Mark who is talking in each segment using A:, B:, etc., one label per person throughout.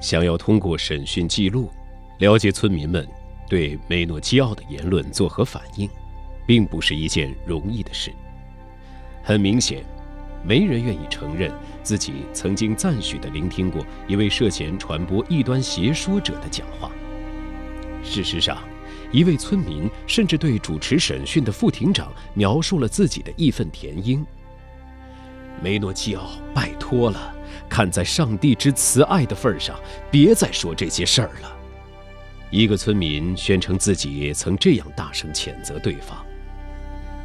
A: 想要通过审讯记录了解村民们对梅诺基奥的言论作何反应，并不是一件容易的事。很明显，没人愿意承认自己曾经赞许地聆听过一位涉嫌传播异端邪说者的讲话。事实上，一位村民甚至对主持审讯的副庭长描述了自己的义愤填膺：“梅诺基奥，拜托了。”看在上帝之慈爱的份上，别再说这些事儿了。一个村民宣称自己曾这样大声谴责对方，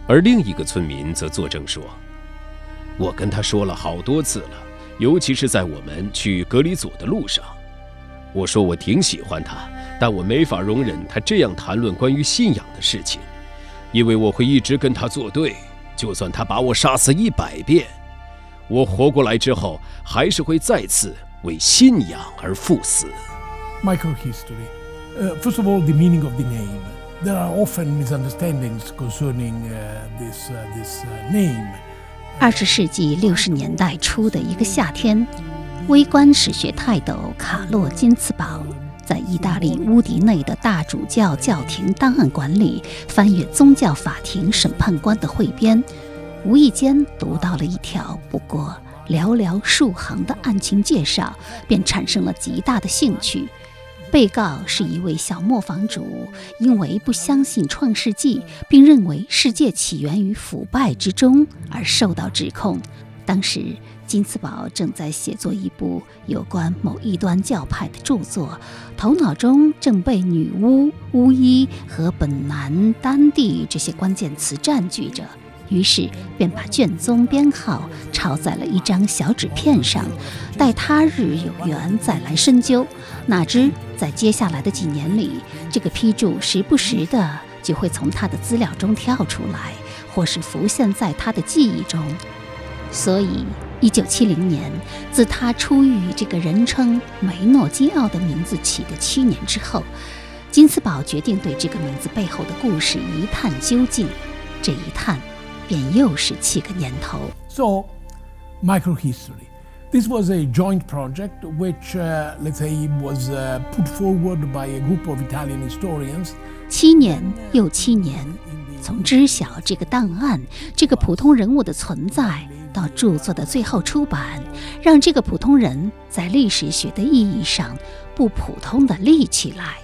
A: 而另一个村民则作证说：“我跟他说了好多次了，尤其是在我们去隔离组的路上。我说我挺喜欢他，但我没法容忍他这样谈论关于信仰的事情，因为我会一直跟他作对，就算他把我杀死一百遍。”我活过来之后，还是会再次为信仰而赴死。
B: Microhistory. Uh, first of all, the meaning of the name. There are often misunderstandings concerning uh, this uh, this name.
C: 二十世纪六十年代初的一个夏天，微观史学泰斗卡洛金茨堡在意大利乌迪内的大主教教廷档案馆里翻阅宗教法庭审判官的汇编。无意间读到了一条不过寥寥数行的案情介绍，便产生了极大的兴趣。被告是一位小磨坊主，因为不相信《创世纪》，并认为世界起源于腐败之中而受到指控。当时，金斯堡正在写作一部有关某异端教派的著作，头脑中正被女巫、巫医和本南丹地这些关键词占据着。于是便把卷宗编号抄在了一张小纸片上，待他日有缘再来深究。哪知在接下来的几年里，这个批注时不时的就会从他的资料中跳出来，或是浮现在他的记忆中。所以，一九七零年，自他出狱这个人称梅诺基奥的名字起的七年之后，金斯堡决定对这个名字背后的故事一探究竟。这一探。便又是七个年头。
B: So, microhistory. This was a joint project which, uh, let's say, was uh, put forward by a group of Italian historians.
C: 七年又七年，从知晓这个档案、这个普通人物的存在，到著作的最后出版，让这个普通人在历史学的意义上不普通的立起来。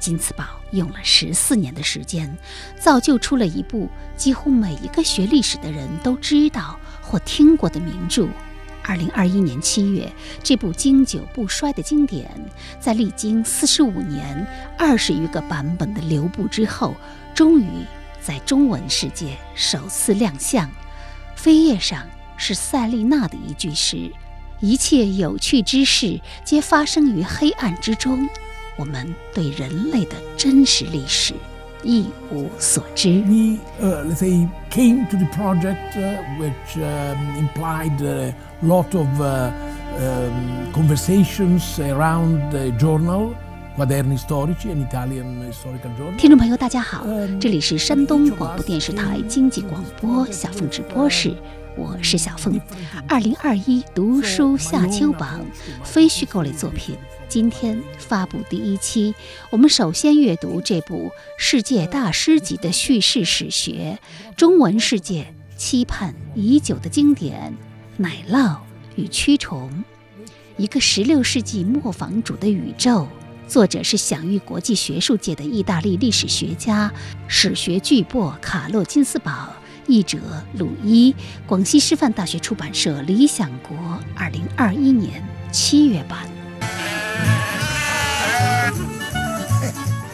C: 金茨堡用了十四年的时间，造就出了一部几乎每一个学历史的人都知道或听过的名著。二零二一年七月，这部经久不衰的经典，在历经四十五年、二十余个版本的流布之后，终于在中文世界首次亮相。扉页上是塞丽娜的一句诗：“一切有趣之事，皆发生于黑暗之中。”我们对人类的真实历史一无所知。
B: We, uh, let's say, came to the project uh, which um, implied a lot of uh, um, conversations around the journal.
C: 听众朋友，大家好，这里是山东广播电视台经济广播小凤直播室。我是小凤，二零二一读书夏秋榜非虚构类作品，今天发布第一期。我们首先阅读这部世界大师级的叙事史学，中文世界期盼已久的经典《奶酪与蛆虫》，一个十六世纪磨坊主的宇宙。作者是享誉国际学术界的意大利历史学家、史学巨擘卡洛金斯堡。译者鲁伊，广西师范大学出版社理想国，二零二一年七月版。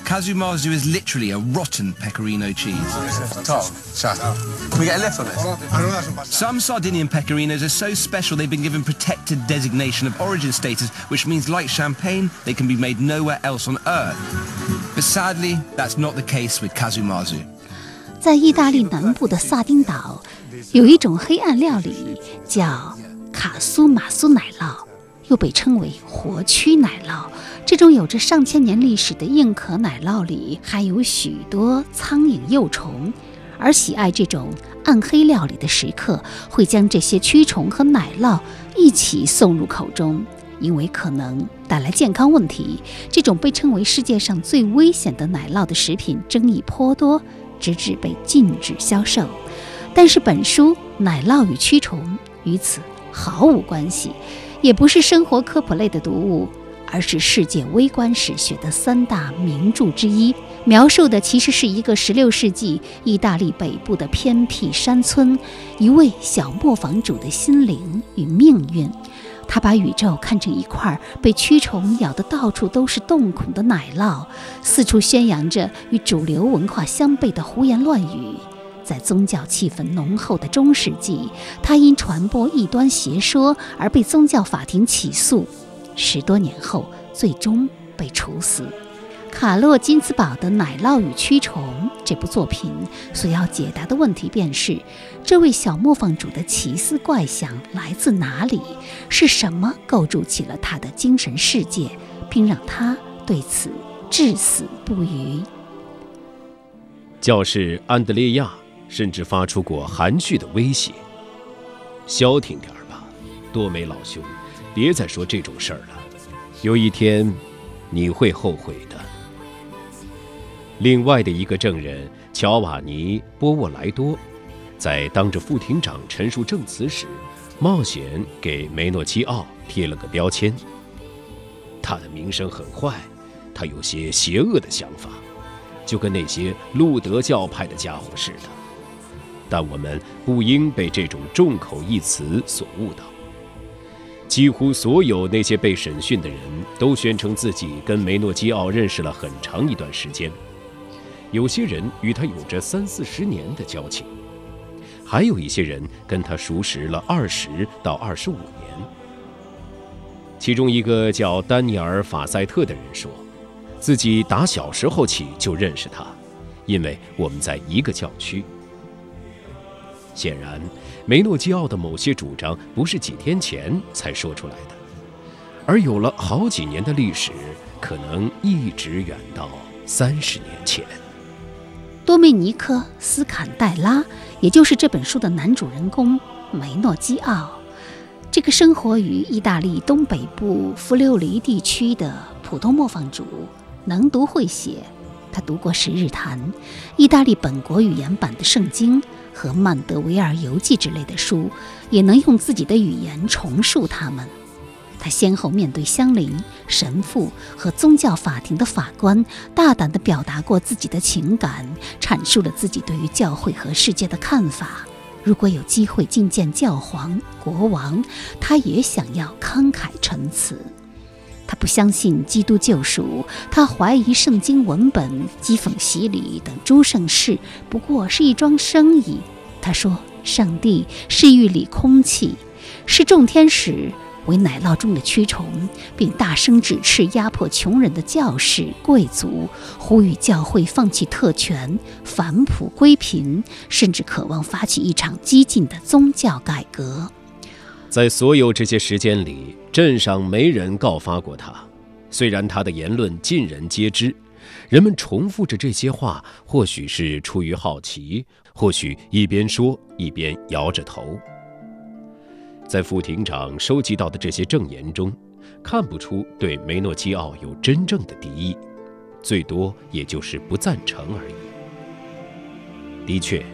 D: Kazumazu is literally a rotten pecorino cheese.
E: Tom, shut up. Can we get a lift on this?
D: Some Sardinian pecorinos are so special they've been given protected designation of origin status, which means, like champagne, they can be made nowhere else on Earth. But sadly, that's not the case with Kazumazu.
C: 在意大利南部的萨丁岛，有一种黑暗料理，叫卡苏马苏奶酪，又被称为活蛆奶酪。这种有着上千年历史的硬壳奶酪里含有许多苍蝇幼虫，而喜爱这种暗黑料理的食客会将这些蛆虫和奶酪一起送入口中，因为可能。带来健康问题。这种被称为世界上最危险的奶酪的食品争议颇多，直至被禁止销售。但是本书《奶酪与蛆虫》与此毫无关系，也不是生活科普类的读物。而是世界微观史学的三大名著之一，描述的其实是一个16世纪意大利北部的偏僻山村，一位小磨坊主的心灵与命运。他把宇宙看成一块被蛆虫咬得到处都是洞孔的奶酪，四处宣扬着与主流文化相悖的胡言乱语。在宗教气氛浓厚的中世纪，他因传播异端邪说而被宗教法庭起诉。十多年后，最终被处死。卡洛金茨堡的《奶酪与蛆虫》这部作品所要解答的问题便是：这位小磨坊主的奇思怪想来自哪里？是什么构筑起了他的精神世界，并让他对此至死不渝？
A: 教士安德烈亚甚至发出过含蓄的威胁：“消停点儿吧，多梅老兄。”别再说这种事儿了，有一天你会后悔的。另外的一个证人乔瓦尼·波沃莱多，在当着副庭长陈述证词时，冒险给梅诺基奥贴了个标签。他的名声很坏，他有些邪恶的想法，就跟那些路德教派的家伙似的。但我们不应被这种众口一词所误导。几乎所有那些被审讯的人都宣称自己跟梅诺基奥认识了很长一段时间，有些人与他有着三四十年的交情，还有一些人跟他熟识了二十到二十五年。其中一个叫丹尼尔·法塞特的人说，自己打小时候起就认识他，因为我们在一个教区。显然。梅诺基奥的某些主张不是几天前才说出来的，而有了好几年的历史，可能一直远到三十年前。
C: 多米尼克·斯坎代拉，也就是这本书的男主人公梅诺基奥，这个生活于意大利东北部弗留里地区的普通磨坊主，能读会写。他读过《十日谈》，意大利本国语言版的圣经。和曼德维尔游记之类的书，也能用自己的语言重述它们。他先后面对乡邻、神父和宗教法庭的法官，大胆地表达过自己的情感，阐述了自己对于教会和世界的看法。如果有机会觐见教皇、国王，他也想要慷慨陈词。他不相信基督救赎，他怀疑圣经文本、讥讽洗礼等诸圣事不过是一桩生意。他说，上帝是玉里空气，是众天使为奶酪中的蛆虫，并大声指斥压迫穷人的教士、贵族，呼吁教会放弃特权，返璞归贫，甚至渴望发起一场激进的宗教改革。
A: 在所有这些时间里，镇上没人告发过他。虽然他的言论尽人皆知，人们重复着这些话，或许是出于好奇，或许一边说一边摇着头。在副庭长收集到的这些证言中，看不出对梅诺基奥有真正的敌意，最多也就是不赞成而已。的确，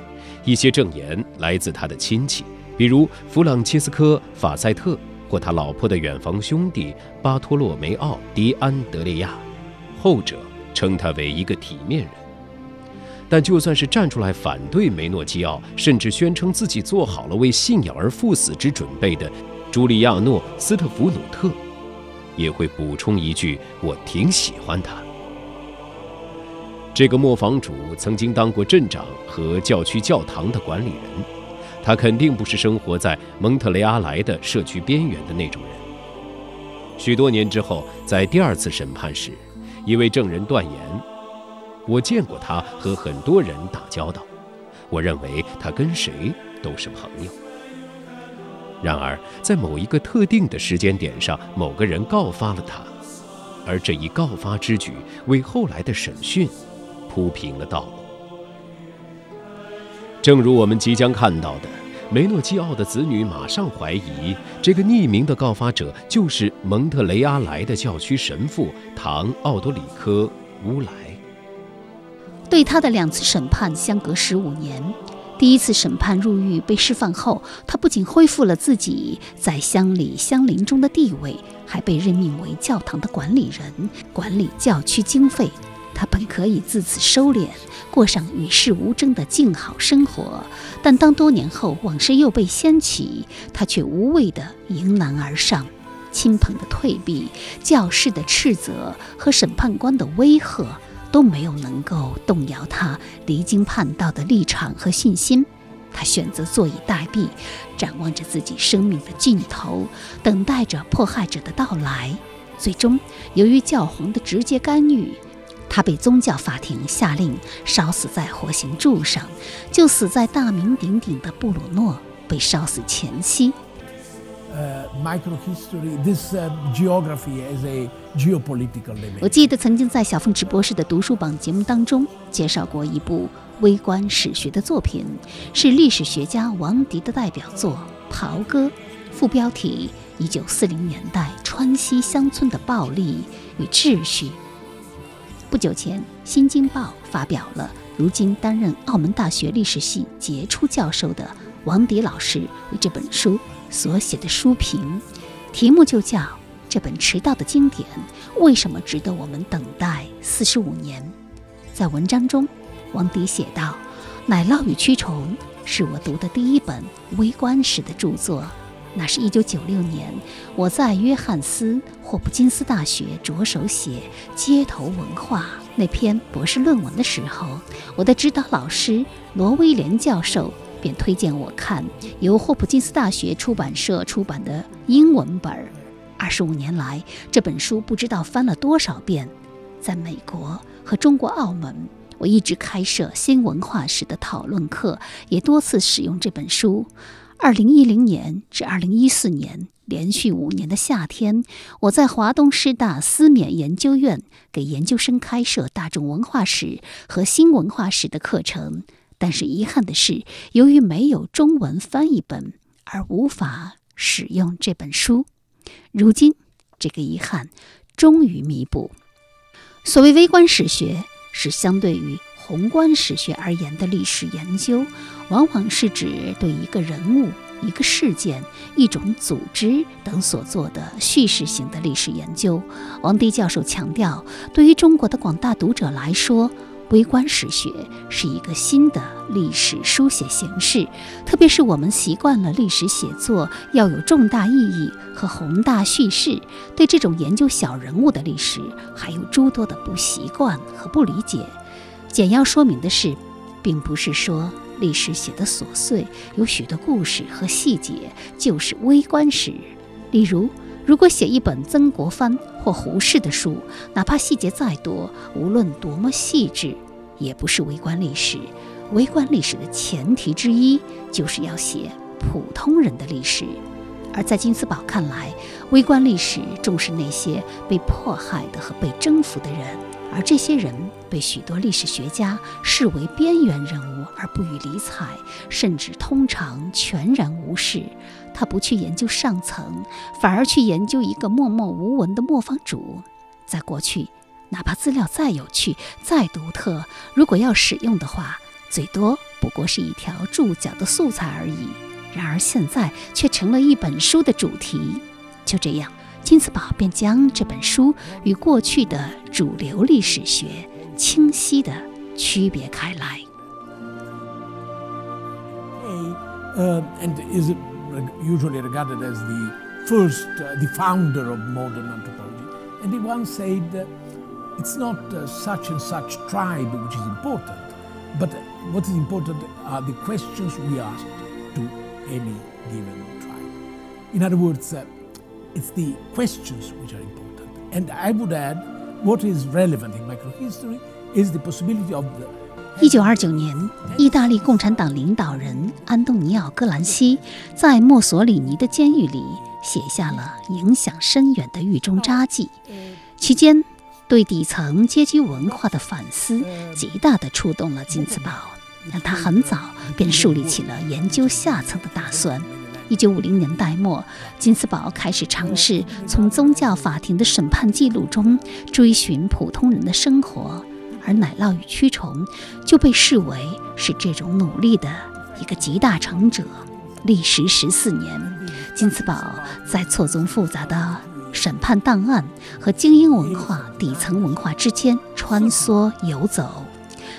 A: 一些证言来自他的亲戚。比如弗朗切斯科·法塞特或他老婆的远房兄弟巴托洛梅奥·迪安德烈亚，后者称他为一个体面人。但就算是站出来反对梅诺基奥，甚至宣称自己做好了为信仰而赴死之准备的朱利亚诺·斯特弗努特，也会补充一句：“我挺喜欢他。”这个磨坊主曾经当过镇长和教区教堂的管理人。他肯定不是生活在蒙特雷阿莱的社区边缘的那种人。许多年之后，在第二次审判时，一位证人断言：“我见过他和很多人打交道，我认为他跟谁都是朋友。”然而，在某一个特定的时间点上，某个人告发了他，而这一告发之举为后来的审讯铺平了道路。正如我们即将看到的，梅诺基奥的子女马上怀疑，这个匿名的告发者就是蒙特雷阿莱的教区神父唐奥多里科乌莱。
C: 对他的两次审判相隔十五年，第一次审判入狱被释放后，他不仅恢复了自己在乡里乡邻中的地位，还被任命为教堂的管理人，管理教区经费。他本可以自此收敛，过上与世无争的静好生活，但当多年后往事又被掀起，他却无畏地迎难而上。亲朋的退避、教士的斥责和审判官的威吓，都没有能够动摇他离经叛道的立场和信心。他选择坐以待毙，展望着自己生命的尽头，等待着迫害者的到来。最终，由于教皇的直接干预。他被宗教法庭下令烧死在火刑柱上，就死在大名鼎鼎的布鲁诺被烧死前夕。呃，Microhistory，this geography is a geopolitical limit 我记得曾经在小凤直播室的读书榜节目当中介绍过一部微观史学的作品，是历史学家王迪的代表作《袍哥》，副标题：一九四零年代川西乡村的暴力与秩序。不久前，《新京报》发表了如今担任澳门大学历史系杰出教授的王迪老师为这本书所写的书评，题目就叫《这本迟到的经典为什么值得我们等待四十五年》。在文章中，王迪写道：“《奶酪与蛆虫》是我读的第一本微观史的著作。”那是一九九六年，我在约翰斯霍普金斯大学着手写街头文化那篇博士论文的时候，我的指导老师罗威廉教授便推荐我看由霍普金斯大学出版社出版的英文本。二十五年来，这本书不知道翻了多少遍。在美国和中国澳门，我一直开设新文化史的讨论课，也多次使用这本书。二零一零年至二零一四年，连续五年的夏天，我在华东师大思勉研究院给研究生开设大众文化史和新文化史的课程。但是遗憾的是，由于没有中文翻译本，而无法使用这本书。如今，这个遗憾终于弥补。所谓微观史学，是相对于宏观史学而言的历史研究。往往是指对一个人物、一个事件、一种组织等所做的叙事型的历史研究。王迪教授强调，对于中国的广大读者来说，微观史学是一个新的历史书写形式。特别是我们习惯了历史写作要有重大意义和宏大叙事，对这种研究小人物的历史还有诸多的不习惯和不理解。简要说明的是，并不是说。历史写的琐碎，有许多故事和细节，就是微观史。例如，如果写一本曾国藩或胡适的书，哪怕细节再多，无论多么细致，也不是微观历史。微观历史的前提之一，就是要写普通人的历史。而在金斯堡看来，微观历史重视那些被迫害的和被征服的人。而这些人被许多历史学家视为边缘人物而不予理睬，甚至通常全然无视。他不去研究上层，反而去研究一个默默无闻的磨坊主。在过去，哪怕资料再有趣、再独特，如果要使用的话，最多不过是一条注脚的素材而已。然而现在却成了一本书的主题。就这样。金斯堡便将这本书与过去的主流历史学清晰地区别开来。
B: Uh, and is usually regarded as the first, uh, the founder of modern anthropology. And he once said, uh, it's not uh, such and such tribe which is important, but what is important are the questions we ask to any given tribe. In other words, uh, It's the questions which are important. And I would add, what is relevant in microhistory is the possibility of the
C: 一九二九年，意大利共产党领导人安东尼奥·戈兰西在墨索里尼的监狱里写下了影响深远的狱中札记，期间对底层阶级文化的反思极大地触动了金茨堡。让他很早便树立起了研究下层的打算。一九五零年代末，金斯堡开始尝试从宗教法庭的审判记录中追寻普通人的生活，而奶酪与蛆虫就被视为是这种努力的一个集大成者。历时十四年，金斯堡在错综复杂的审判档案和精英文化、底层文化之间穿梭游走。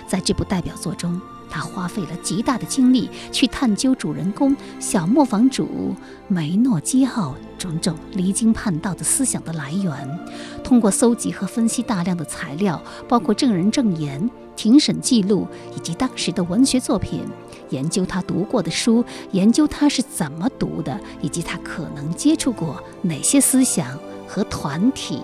C: 在这部代表作中。他花费了极大的精力去探究主人公小磨坊主梅诺基奥种种离经叛道的思想的来源，通过搜集和分析大量的材料，包括证人证言、庭审记录以及当时的文学作品，研究他读过的书，研究他是怎么读的，以及他可能接触过哪些思想和团体。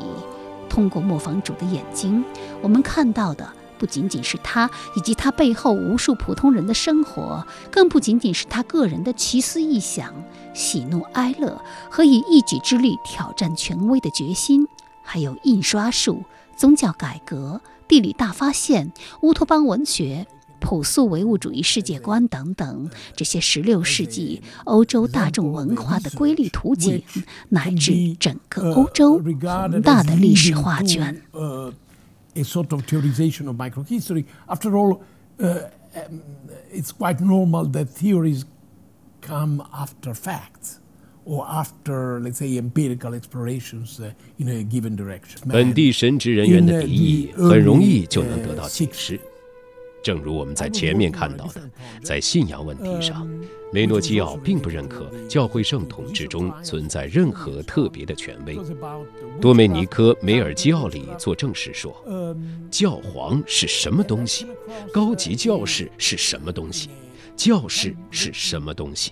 C: 通过磨坊主的眼睛，我们看到的。不仅仅是他以及他背后无数普通人的生活，更不仅仅是他个人的奇思异想、喜怒哀乐和以一己之力挑战权威的决心，还有印刷术、宗教改革、地理大发现、乌托邦文学、朴素唯物主义世界观等等这些16世纪欧洲大众文化的瑰丽图景，乃至整个欧洲宏大的历史画卷。
B: a sort of theorization of microhistory. After all, uh, um, it's quite normal that theories come after facts or after, let's say, empirical explorations uh, in a given direction.
A: 本地神职人员的敌意很容易就能得到解释。 正如我们在前面看到的，在信仰问题上，梅诺基奥并不认可教会圣统治中存在任何特别的权威。多梅尼科·梅尔基奥里作证时说：“教皇是什么东西？高级教士是什么东西？教士是什么东西？”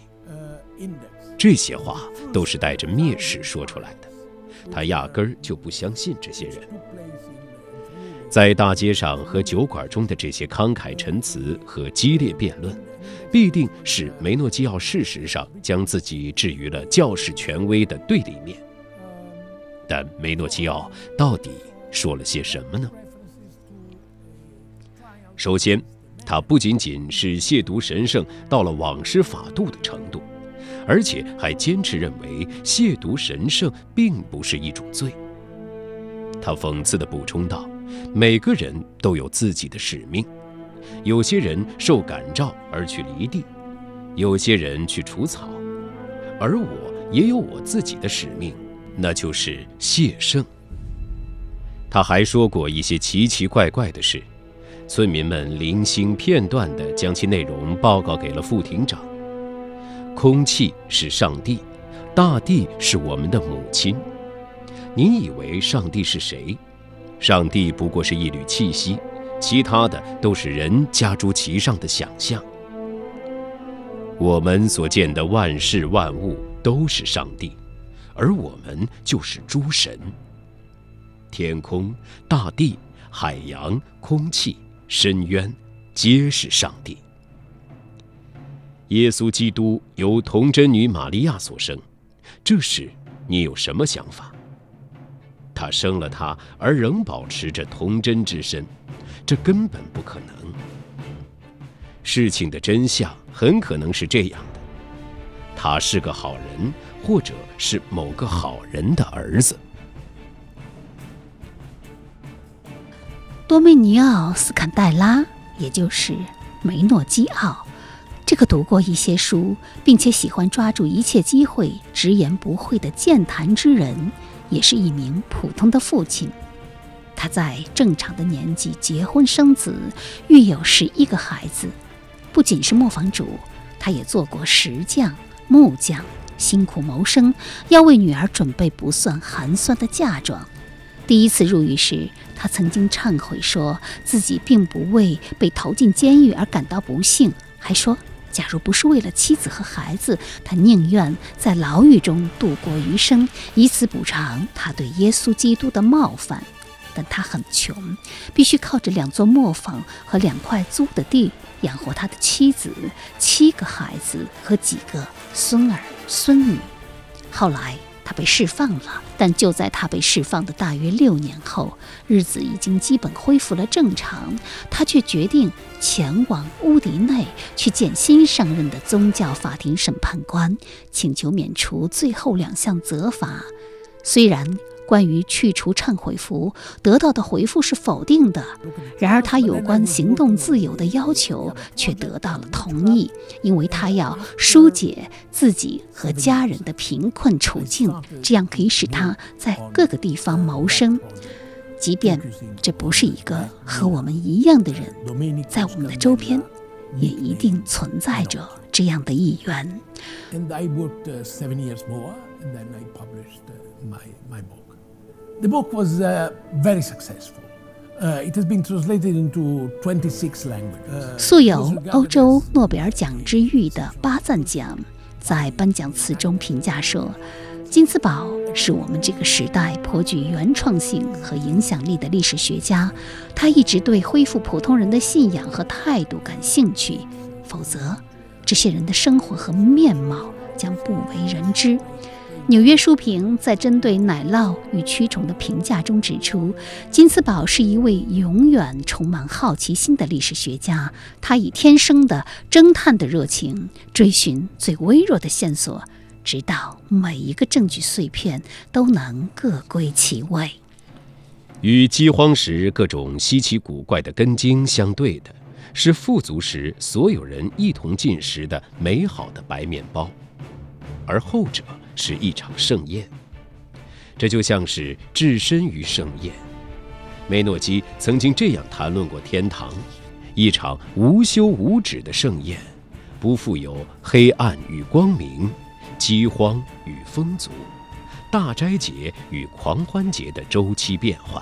A: 这些话都是带着蔑视说出来的，他压根儿就不相信这些人。在大街上和酒馆中的这些慷慨陈词和激烈辩论，必定使梅诺基奥事实上将自己置于了教士权威的对立面。但梅诺基奥到底说了些什么呢？首先，他不仅仅是亵渎神圣到了枉失法度的程度，而且还坚持认为亵渎神圣并不是一种罪。他讽刺地补充道。每个人都有自己的使命，有些人受感召而去犁地，有些人去除草，而我也有我自己的使命，那就是谢圣。他还说过一些奇奇怪怪的事，村民们零星片段地将其内容报告给了副庭长。空气是上帝，大地是我们的母亲。你以为上帝是谁？上帝不过是一缕气息，其他的都是人加诸其上的想象。我们所见的万事万物都是上帝，而我们就是诸神。天空、大地、海洋、空气、深渊，皆是上帝。耶稣基督由童贞女玛利亚所生，这时你有什么想法？他生了他，而仍保持着童真之身，这根本不可能。事情的真相很可能是这样的：他是个好人，或者是某个好人的儿子。
C: 多梅尼奥·斯坎代拉，也就是梅诺基奥，这个读过一些书，并且喜欢抓住一切机会直言不讳的健谈之人。也是一名普通的父亲，他在正常的年纪结婚生子，育有十一个孩子。不仅是磨坊主，他也做过石匠、木匠，辛苦谋生，要为女儿准备不算寒酸的嫁妆。第一次入狱时，他曾经忏悔说自己并不为被投进监狱而感到不幸，还说。假如不是为了妻子和孩子，他宁愿在牢狱中度过余生，以此补偿他对耶稣基督的冒犯。但他很穷，必须靠着两座磨坊和两块租的地养活他的妻子、七个孩子和几个孙儿孙女。后来，他被释放了。但就在他被释放的大约六年后，日子已经基本恢复了正常，他却决定前往乌迪内去见新上任的宗教法庭审判官，请求免除最后两项责罚。虽然。关于去除忏悔符得到的回复是否定的，然而他有关行动自由的要求却得到了同意，因为他要疏解自己和家人的贫困处境，这样可以使他在各个地方谋生。即便这不是一个和我们一样的人，在我们的周边，也一定存在着这样的意愿。
B: The book was uh, very successful. Uh, it has been translated into 26 languages.
C: 素有欧洲诺贝尔奖之誉的巴赞奖，在颁奖词中评价说：“金斯堡是我们这个时代颇具原创性和影响力的历史学家。他一直对恢复普通人的信仰和态度感兴趣，否则，这些人的生活和面貌将不为人知。”纽约书评在针对奶酪与蛆虫的评价中指出，金斯堡是一位永远充满好奇心的历史学家。他以天生的侦探的热情追寻最微弱的线索，直到每一个证据碎片都能各归其位。
A: 与饥荒时各种稀奇古怪的根茎相对的，是富足时所有人一同进食的美好的白面包，而后者。是一场盛宴，这就像是置身于盛宴。梅诺基曾经这样谈论过天堂：一场无休无止的盛宴，不负有黑暗与光明、饥荒与丰足、大斋节与狂欢节的周期变换。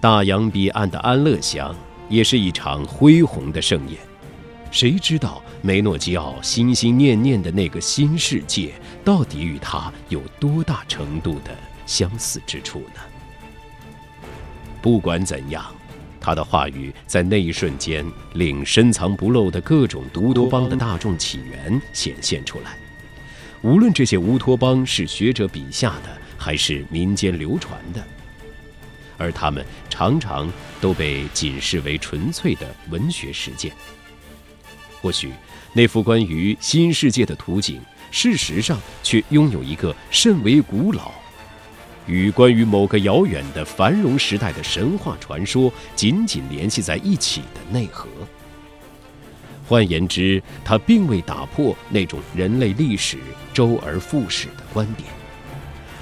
A: 大洋彼岸的安乐乡也是一场恢宏的盛宴。谁知道梅诺基奥心心念念的那个新世界，到底与他有多大程度的相似之处呢？不管怎样，他的话语在那一瞬间令深藏不露的各种乌托邦的大众起源显现出来。无论这些乌托邦是学者笔下的，还是民间流传的，而他们常常都被仅视为纯粹的文学实践。或许，那幅关于新世界的图景，事实上却拥有一个甚为古老，与关于某个遥远的繁荣时代的神话传说紧紧联系在一起的内核。换言之，它并未打破那种人类历史周而复始的观点，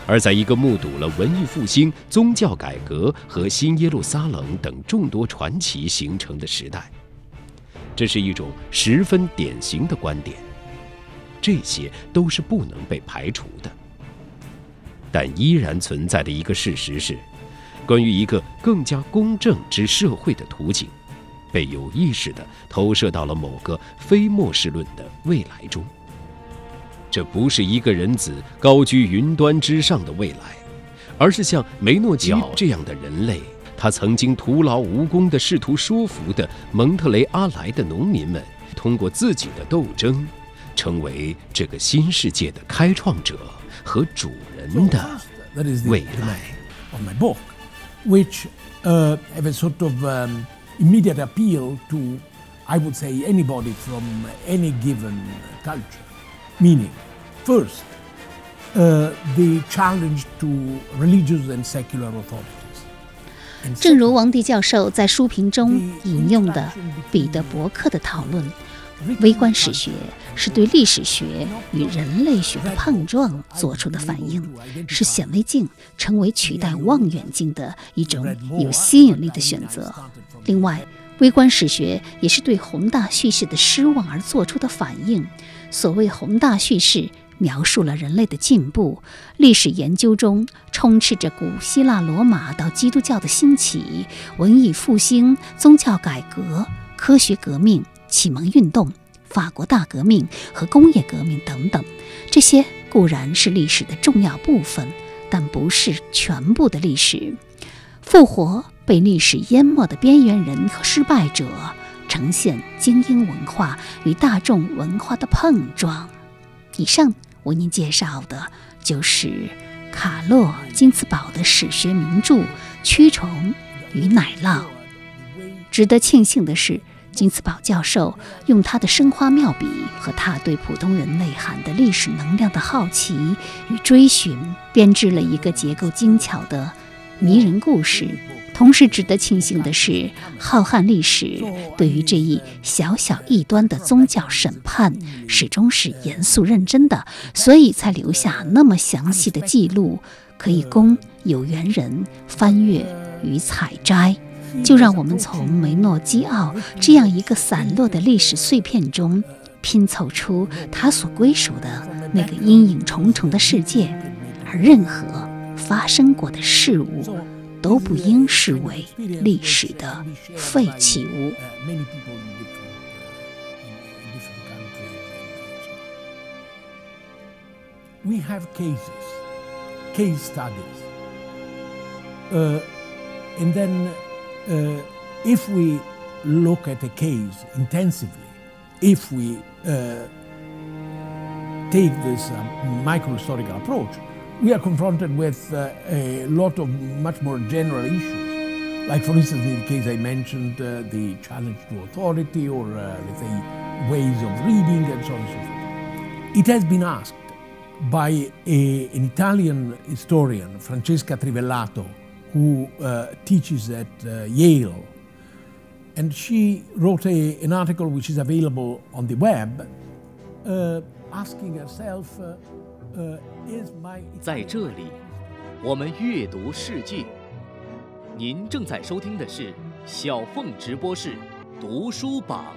A: 而在一个目睹了文艺复兴、宗教改革和新耶路撒冷等众多传奇形成的时代。这是一种十分典型的观点，这些都是不能被排除的。但依然存在的一个事实是，关于一个更加公正之社会的图景，被有意识地投射到了某个非末世论的未来中。这不是一个人子高居云端之上的未来，而是像梅诺基这样的人类。他曾经徒劳无功地试图说服的蒙特雷阿莱的农民们，通过自己的斗争，成为这个新世界的开创者和主人的未来。
B: Of my book, which uh have a sort of immediate appeal to, I would say, anybody from any given culture. Meaning, first, uh the challenge to religious and secular authority.
C: 正如王迪教授在书评中引用的彼得·伯克的讨论，微观史学是对历史学与人类学的碰撞做出的反应，是显微镜成为取代望远镜的一种有吸引力的选择。另外，微观史学也是对宏大叙事的失望而做出的反应。所谓宏大叙事。描述了人类的进步。历史研究中充斥着古希腊、罗马到基督教的兴起、文艺复兴、宗教改革、科学革命、启蒙运动、法国大革命和工业革命等等。这些固然是历史的重要部分，但不是全部的历史。复活被历史淹没的边缘人和失败者，呈现精英文化与大众文化的碰撞。以上。为您介绍的就是卡洛金茨堡的史学名著《蛆虫与奶酪》。值得庆幸的是。金茨堡教授用他的生花妙笔和他对普通人内涵的历史能量的好奇与追寻，编织了一个结构精巧的迷人故事。同时，值得庆幸的是，浩瀚历史对于这一小小异端的宗教审判始终是严肃认真的，所以才留下那么详细的记录，可以供有缘人翻阅与采摘。就让我们从梅诺基奥这样一个散落的历史碎片中，拼凑出他所归属的那个阴影重重的世界，而任何发生过的事物都不应视为历史的废弃物。
B: We have cases, case studies, uh, and then. uh, if we look at a case intensively, if we uh, take this uh, micro-historical approach, we are confronted with uh, a lot of much more general issues. Like, for instance, in the case I mentioned, uh, the challenge to authority or, uh, let's say, ways of reading and so on and so forth. It has been asked by a, an Italian historian, Francesca Trivellato, who uh, teaches at uh, Yale. And she wrote a, an article which is available on the web, uh, asking herself.
F: 在这里，我们阅读世界。您正在收听的是小凤直播室读书榜。